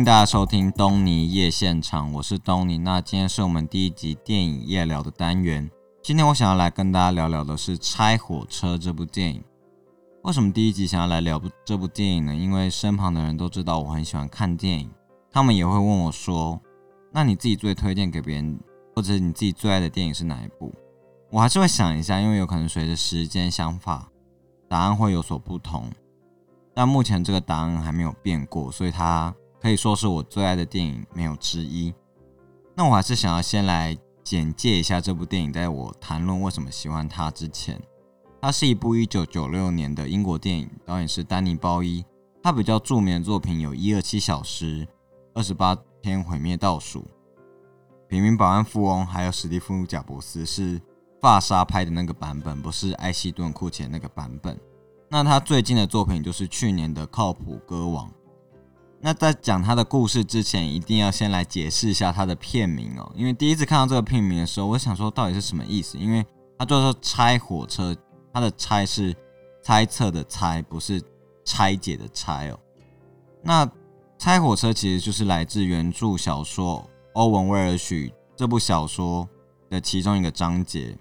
迎大家收听东尼夜现场，我是东尼。那今天是我们第一集电影夜聊的单元。今天我想要来跟大家聊聊的是《拆火车》这部电影。为什么第一集想要来聊这部电影呢？因为身旁的人都知道我很喜欢看电影，他们也会问我说：“那你自己最推荐给别人，或者你自己最爱的电影是哪一部？”我还是会想一下，因为有可能随着时间、想法，答案会有所不同。但目前这个答案还没有变过，所以它可以说是我最爱的电影没有之一。那我还是想要先来简介一下这部电影，在我谈论为什么喜欢它之前。它是一部一九九六年的英国电影，导演是丹尼鲍伊。他比较著名的作品有《一二七小时》《二十八天毁灭倒数》《平民保安富翁》，还有史蒂夫·贾伯斯是发沙拍的那个版本，不是埃希顿·库奇那个版本。那他最近的作品就是去年的《靠谱歌王》。那在讲他的故事之前，一定要先来解释一下他的片名哦，因为第一次看到这个片名的时候，我想说到底是什么意思？因为他就是拆火车。它的“猜”是猜测的“猜”，不是拆解的“拆”哦。那《拆火车》其实就是来自原著小说《欧文·威尔许》这部小说的其中一个章节。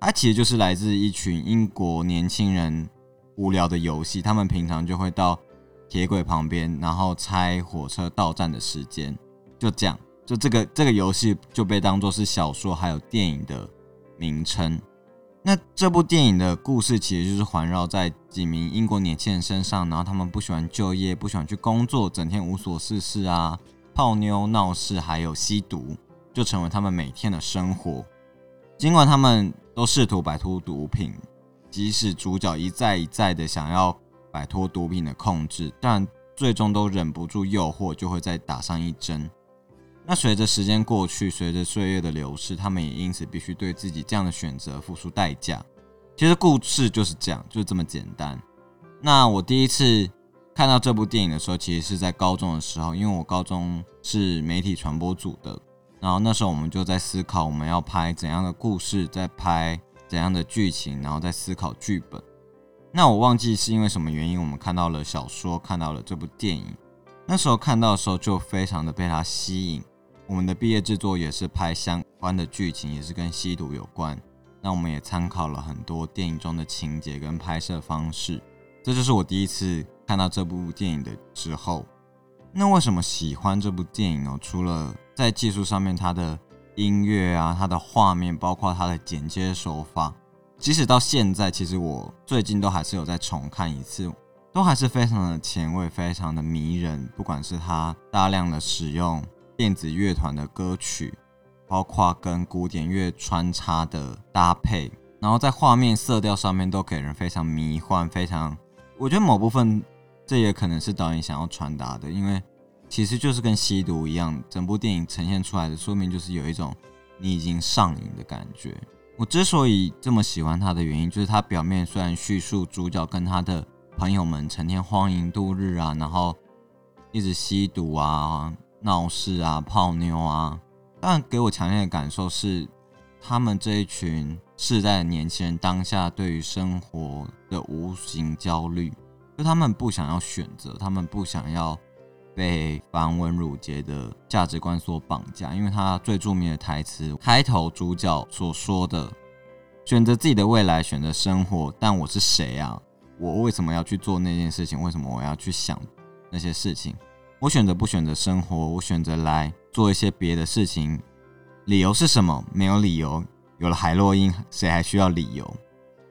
它其实就是来自一群英国年轻人无聊的游戏。他们平常就会到铁轨旁边，然后猜火车到站的时间。就这样，就这个这个游戏就被当做是小说还有电影的名称。那这部电影的故事其实就是环绕在几名英国年轻人身上，然后他们不喜欢就业，不喜欢去工作，整天无所事事啊，泡妞闹事，还有吸毒，就成为他们每天的生活。尽管他们都试图摆脱毒品，即使主角一再一再的想要摆脱毒品的控制，但最终都忍不住诱惑，就会再打上一针。那随着时间过去，随着岁月的流逝，他们也因此必须对自己这样的选择付出代价。其实故事就是这样，就这么简单。那我第一次看到这部电影的时候，其实是在高中的时候，因为我高中是媒体传播组的，然后那时候我们就在思考我们要拍怎样的故事，在拍怎样的剧情，然后在思考剧本。那我忘记是因为什么原因，我们看到了小说，看到了这部电影。那时候看到的时候，就非常的被它吸引。我们的毕业制作也是拍相关的剧情，也是跟吸毒有关。那我们也参考了很多电影中的情节跟拍摄方式。这就是我第一次看到这部电影的时候。那为什么喜欢这部电影呢？除了在技术上面，它的音乐啊，它的画面，包括它的剪接手法，即使到现在，其实我最近都还是有在重看一次，都还是非常的前卫，非常的迷人。不管是它大量的使用。电子乐团的歌曲，包括跟古典乐穿插的搭配，然后在画面色调上面都给人非常迷幻，非常，我觉得某部分这也可能是导演想要传达的，因为其实就是跟吸毒一样，整部电影呈现出来的说明就是有一种你已经上瘾的感觉。我之所以这么喜欢他的原因，就是他表面虽然叙述主角跟他的朋友们成天荒淫度日啊，然后一直吸毒啊。闹事啊，泡妞啊，但给我强烈的感受是，他们这一群世代的年轻人当下对于生活的无形焦虑，就他们不想要选择，他们不想要被繁文缛节的价值观所绑架。因为他最著名的台词开头，主角所说的：“选择自己的未来，选择生活，但我是谁啊？我为什么要去做那件事情？为什么我要去想那些事情？”我选择不选择生活，我选择来做一些别的事情。理由是什么？没有理由。有了海洛因，谁还需要理由？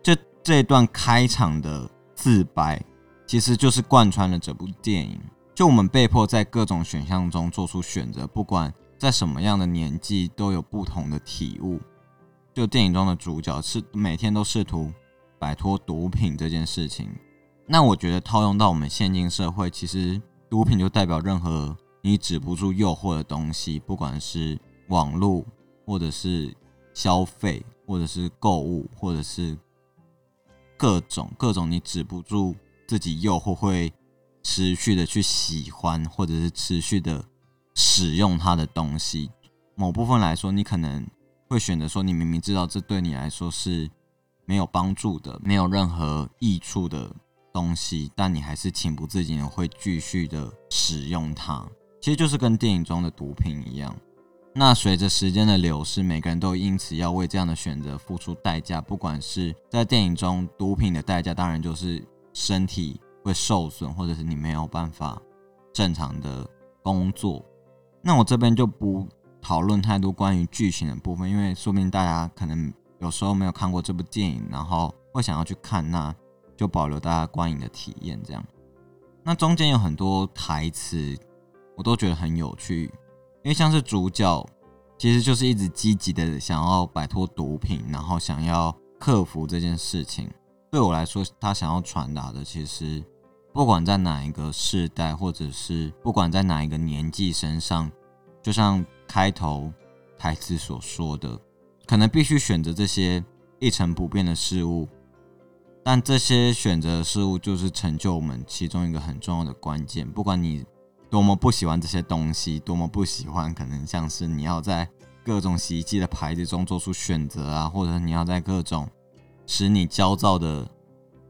这这段开场的自白，其实就是贯穿了这部电影。就我们被迫在各种选项中做出选择，不管在什么样的年纪，都有不同的体悟。就电影中的主角是每天都试图摆脱毒品这件事情。那我觉得套用到我们现今社会，其实。毒品就代表任何你止不住诱惑的东西，不管是网络，或者是消费，或者是购物，或者是各种各种你止不住自己诱惑，会持续的去喜欢，或者是持续的使用它的东西。某部分来说，你可能会选择说，你明明知道这对你来说是没有帮助的，没有任何益处的。东西，但你还是情不自禁的会继续的使用它。其实就是跟电影中的毒品一样。那随着时间的流逝，每个人都因此要为这样的选择付出代价。不管是在电影中，毒品的代价当然就是身体会受损，或者是你没有办法正常的工作。那我这边就不讨论太多关于剧情的部分，因为说明大家可能有时候没有看过这部电影，然后会想要去看，那就保留大家观影的体验。这样，那中间有很多台词，我都觉得很有趣。因为像是主角，其实就是一直积极的想要摆脱毒品，然后想要克服这件事情。对我来说，他想要传达的，其实不管在哪一个世代，或者是不管在哪一个年纪身上，就像开头台词所说的，可能必须选择这些一成不变的事物，但这些选择的事物就是成就我们其中一个很重要的关键。不管你。多么不喜欢这些东西，多么不喜欢，可能像是你要在各种洗衣机的牌子中做出选择啊，或者你要在各种使你焦躁的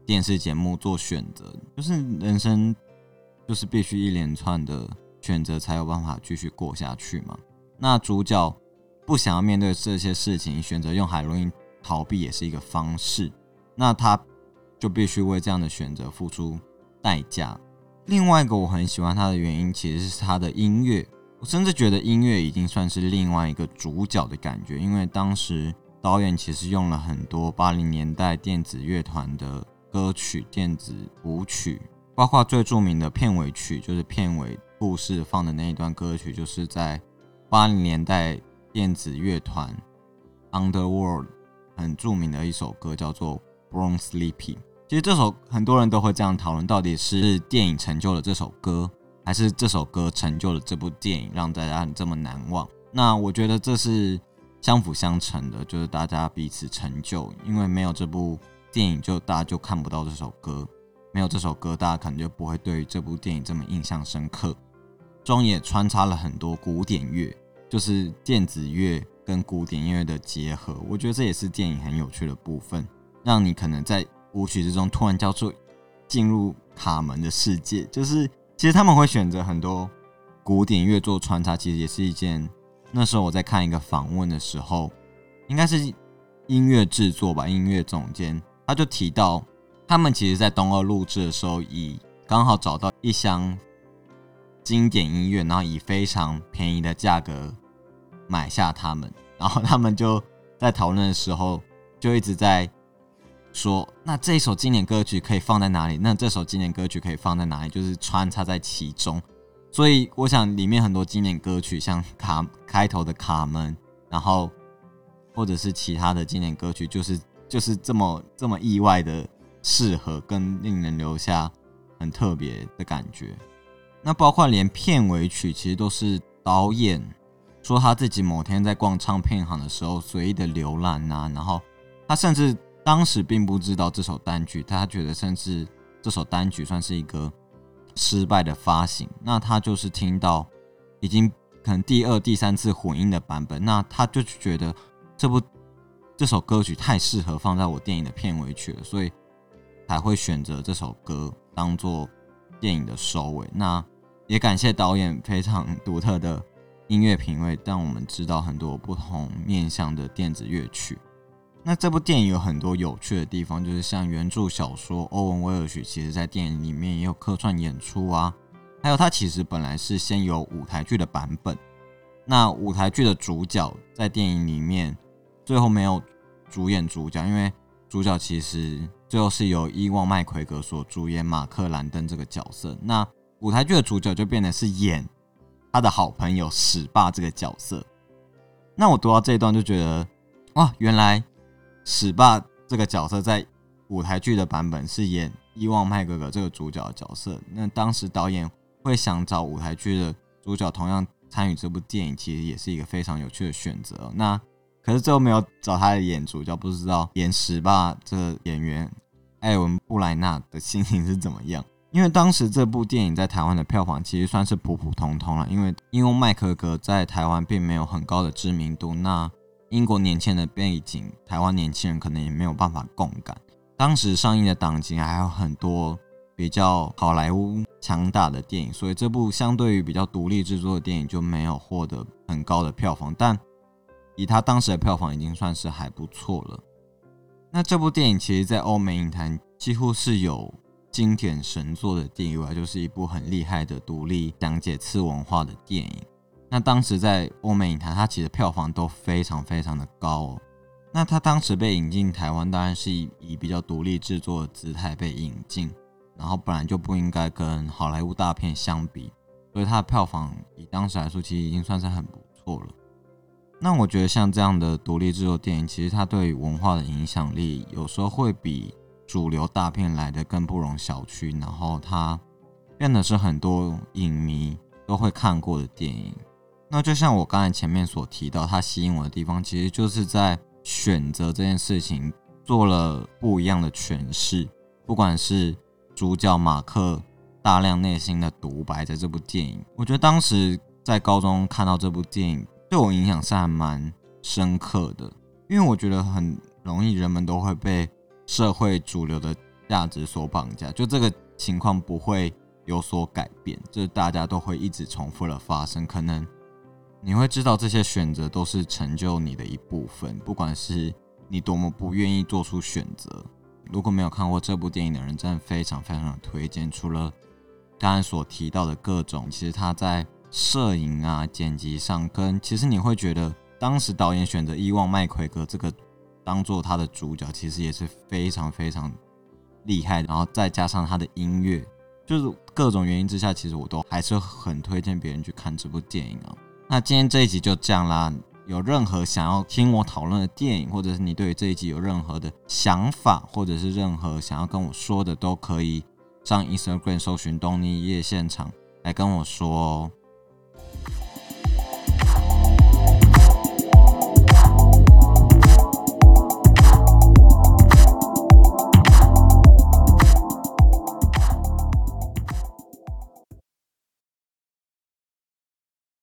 电视节目做选择，就是人生就是必须一连串的选择才有办法继续过下去嘛。那主角不想要面对这些事情，选择用海洛因逃避也是一个方式，那他就必须为这样的选择付出代价。另外一个我很喜欢他的原因，其实是他的音乐。我甚至觉得音乐已经算是另外一个主角的感觉，因为当时导演其实用了很多八零年代电子乐团的歌曲、电子舞曲，包括最著名的片尾曲，就是片尾故事放的那一段歌曲，就是在八零年代电子乐团 Underworld 很著名的一首歌，叫做《Born Sleepy》。其实这首很多人都会这样讨论，到底是电影成就了这首歌，还是这首歌成就了这部电影，让大家这么难忘？那我觉得这是相辅相成的，就是大家彼此成就。因为没有这部电影，就大家就看不到这首歌；没有这首歌，大家可能就不会对这部电影这么印象深刻。中也穿插了很多古典乐，就是电子乐跟古典音乐的结合。我觉得这也是电影很有趣的部分，让你可能在。舞曲之中突然叫做进入卡门的世界，就是其实他们会选择很多古典乐做穿插，其实也是一件。那时候我在看一个访问的时候，应该是音乐制作吧，音乐总监他就提到，他们其实在东二录制的时候，以刚好找到一箱经典音乐，然后以非常便宜的价格买下他们，然后他们就在讨论的时候就一直在。说那这首经典歌曲可以放在哪里？那这首经典歌曲可以放在哪里？就是穿插在其中。所以我想里面很多经典歌曲，像卡开头的卡门，然后或者是其他的经典歌曲，就是就是这么这么意外的适合，跟令人留下很特别的感觉。那包括连片尾曲，其实都是导演说他自己某天在逛唱片行的时候随意的浏览啊，然后他甚至。当时并不知道这首单曲，他觉得甚至这首单曲算是一个失败的发行。那他就是听到已经可能第二、第三次混音的版本，那他就觉得这部这首歌曲太适合放在我电影的片尾曲了，所以才会选择这首歌当做电影的收尾。那也感谢导演非常独特的音乐品味，让我们知道很多不同面向的电子乐曲。那这部电影有很多有趣的地方，就是像原著小说欧文威尔许，其实在电影里面也有客串演出啊。还有他其实本来是先有舞台剧的版本，那舞台剧的主角在电影里面最后没有主演主角，因为主角其实最后是由伊旺麦奎格所主演马克兰登这个角色。那舞台剧的主角就变得是演他的好朋友史霸这个角色。那我读到这一段就觉得，哇，原来。史霸这个角色在舞台剧的版本是演伊旺麦格格这个主角的角色。那当时导演会想找舞台剧的主角同样参与这部电影，其实也是一个非常有趣的选择。那可是最后没有找他的演主角，不知道演史霸这个演员艾文布莱纳的心情是怎么样？因为当时这部电影在台湾的票房其实算是普普通通了，因为因为麦克格在台湾并没有很高的知名度。那英国年轻人的背景，台湾年轻人可能也没有办法共感。当时上映的档期还有很多比较好莱坞强大的电影，所以这部相对于比较独立制作的电影就没有获得很高的票房，但以他当时的票房已经算是还不错了。那这部电影其实，在欧美影坛几乎是有经典神作的地位，就是一部很厉害的独立讲解次文化的电影。那当时在欧美影坛，它其实票房都非常非常的高哦。那它当时被引进台湾，当然是以以比较独立制作的姿态被引进，然后本来就不应该跟好莱坞大片相比，所以它的票房以当时来说，其实已经算是很不错了。那我觉得像这样的独立制作电影，其实它对文化的影响力，有时候会比主流大片来的更不容小觑，然后它变得是很多影迷都会看过的电影。那就像我刚才前面所提到，它吸引我的地方，其实就是在选择这件事情做了不一样的诠释。不管是主角马克大量内心的独白，在这部电影，我觉得当时在高中看到这部电影，对我影响是还蛮深刻的。因为我觉得很容易，人们都会被社会主流的价值所绑架，就这个情况不会有所改变，就是大家都会一直重复的发生，可能。你会知道这些选择都是成就你的一部分，不管是你多么不愿意做出选择。如果没有看过这部电影的人，真的非常非常的推荐。除了刚才所提到的各种，其实他在摄影啊、剪辑上，跟其实你会觉得，当时导演选择伊旺麦奎格这个当做他的主角，其实也是非常非常厉害。然后再加上他的音乐，就是各种原因之下，其实我都还是很推荐别人去看这部电影啊。那今天这一集就这样啦。有任何想要听我讨论的电影，或者是你对这一集有任何的想法，或者是任何想要跟我说的，都可以上 Instagram 搜寻东尼夜现场来跟我说哦。